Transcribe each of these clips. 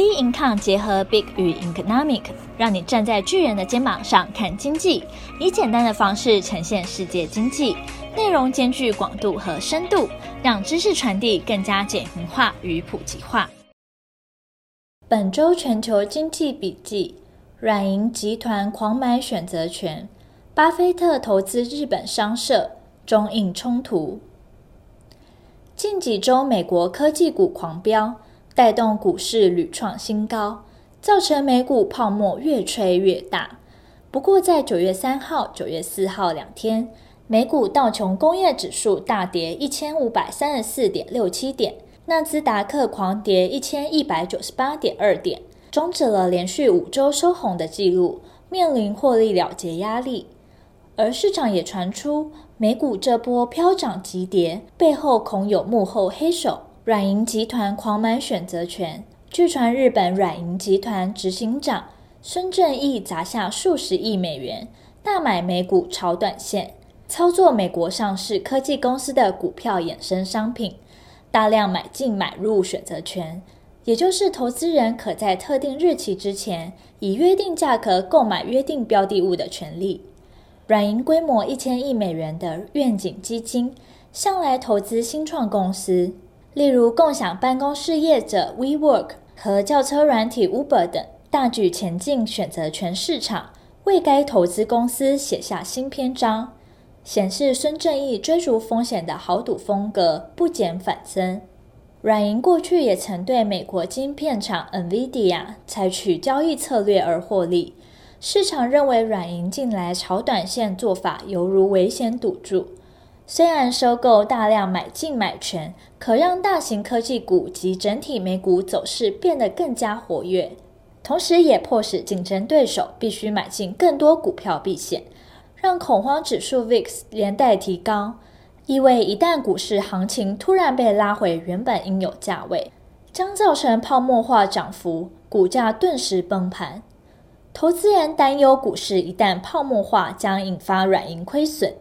Bincom 结合 Big 与 Economic，让你站在巨人的肩膀上看经济，以简单的方式呈现世界经济，内容兼具广度和深度，让知识传递更加简明化与普及化。本周全球经济笔记：软银集团狂买选择权，巴菲特投资日本商社，中印冲突。近几周美国科技股狂飙。带动股市屡创新高，造成美股泡沫越吹越大。不过，在九月三号、九月四号两天，美股道琼工业指数大跌一千五百三十四点六七点，纳斯达克狂跌一千一百九十八点二点，终止了连续五周收红的记录，面临获利了结压力。而市场也传出，美股这波飘涨急跌背后恐有幕后黑手。软银集团狂买选择权，据传日本软银集团执行长孙正义砸下数十亿美元，大买美股炒短线，操作美国上市科技公司的股票衍生商品，大量买进买入选择权，也就是投资人可在特定日期之前以约定价格购买约定标的物的权利。软银规模一千亿美元的愿景基金，向来投资新创公司。例如，共享办公室业者 WeWork 和轿车软体 Uber 等，大举前进选择权市场，为该投资公司写下新篇章，显示孙正义追逐风险的豪赌风格不减反增。软银过去也曾对美国晶片厂 NVIDIA 采取交易策略而获利，市场认为软银近来炒短线做法犹如危险赌注。虽然收购大量买进买权，可让大型科技股及整体美股走势变得更加活跃，同时也迫使竞争对手必须买进更多股票避险，让恐慌指数 VIX 连带提高，意味一旦股市行情突然被拉回原本应有价位，将造成泡沫化涨幅，股价顿时崩盘。投资人担忧股市一旦泡沫化，将引发软银亏损。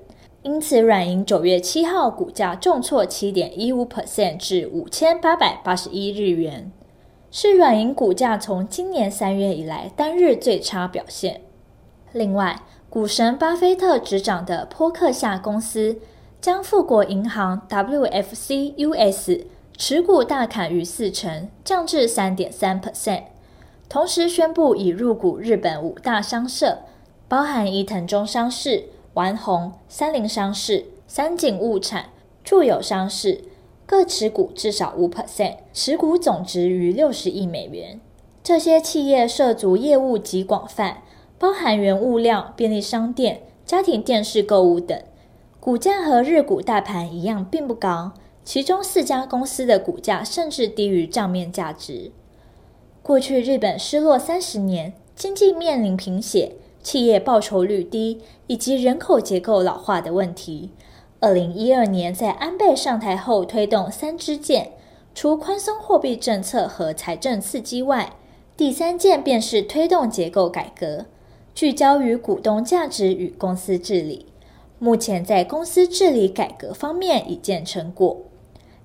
因此，软银九月七号股价重挫七点一五 percent 至五千八百八十一日元，是软银股价从今年三月以来单日最差表现。另外，股神巴菲特执掌的波克夏公司将富国银行 （WFC US） 持股大砍逾四成，降至三点三 percent，同时宣布已入股日本五大商社，包含伊藤忠商事。丸红、三菱商事、三井物产、住友商事各持股至少五 percent，持股总值逾六十亿美元。这些企业涉足业务极广泛，包含原物料、便利商店、家庭电视购物等。股价和日股大盘一样，并不高。其中四家公司的股价甚至低于账面价值。过去日本失落三十年，经济面临贫血。企业报酬率低以及人口结构老化的问题。二零一二年在安倍上台后推动三支箭，除宽松货币政策和财政刺激外，第三箭便是推动结构改革，聚焦于股东价值与公司治理。目前在公司治理改革方面已见成果。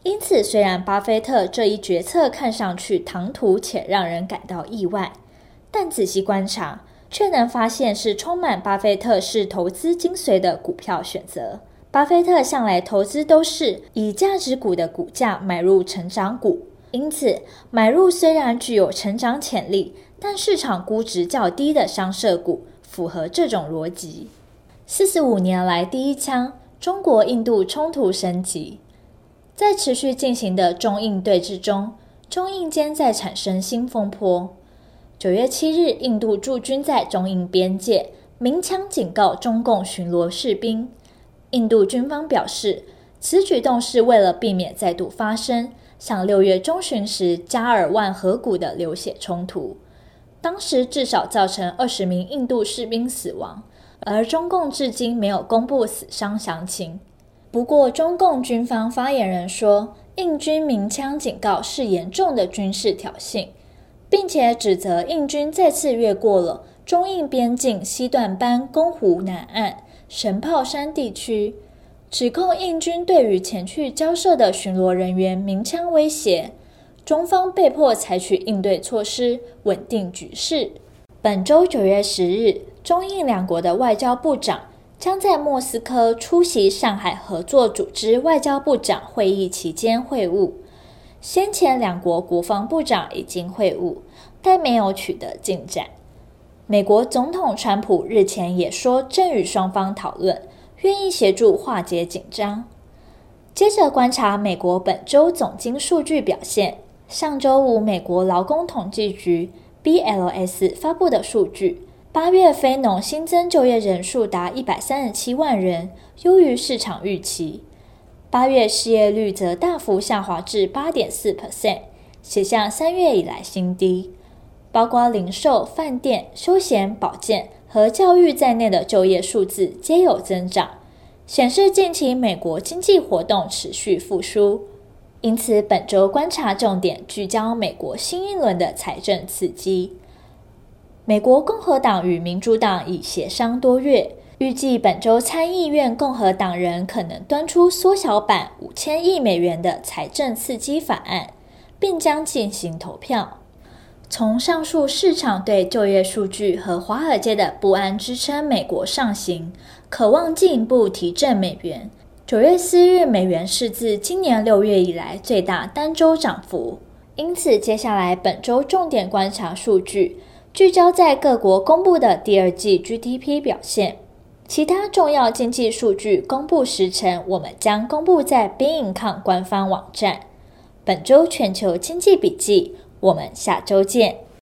因此，虽然巴菲特这一决策看上去唐突且让人感到意外，但仔细观察。却能发现是充满巴菲特式投资精髓的股票选择。巴菲特向来投资都是以价值股的股价买入成长股，因此买入虽然具有成长潜力，但市场估值较低的商社股符合这种逻辑。四十五年来第一枪，中国印度冲突升级，在持续进行的中印对峙中，中印间在产生新风波。九月七日，印度驻军在中印边界鸣枪警告中共巡逻士兵。印度军方表示，此举动是为了避免再度发生像六月中旬时加尔万河谷的流血冲突。当时至少造成二十名印度士兵死亡，而中共至今没有公布死伤详情。不过，中共军方发言人说，印军鸣枪警告是严重的军事挑衅。并且指责印军再次越过了中印边境西段班公湖南岸神炮山地区，指控印军对于前去交涉的巡逻人员鸣枪威胁。中方被迫采取应对措施，稳定局势。本周九月十日，中印两国的外交部长将在莫斯科出席上海合作组织外交部长会议期间会晤。先前两国国防部长已经会晤，但没有取得进展。美国总统川普日前也说正与双方讨论，愿意协助化解紧张。接着观察美国本周总经数据表现。上周五，美国劳工统计局 （BLS） 发布的数据，八月非农新增就业人数达一百三十七万人，优于市场预期。八月失业率则大幅下滑至八点四 percent，写下三月以来新低。包括零售、饭店、休闲、保健和教育在内的就业数字皆有增长，显示近期美国经济活动持续复苏。因此，本周观察重点聚焦美国新一轮的财政刺激。美国共和党与民主党已协商多月，预计本周参议院共和党人可能端出缩小版五千亿美元的财政刺激法案，并将进行投票。从上述市场对就业数据和华尔街的不安支撑美国上行，渴望进一步提振美元。九月四日，美元是自今年六月以来最大单周涨幅。因此，接下来本周重点观察数据，聚焦在各国公布的第二季 GDP 表现。其他重要经济数据公布时程，我们将公布在 BingCon 官方网站。本周全球经济笔记，我们下周见。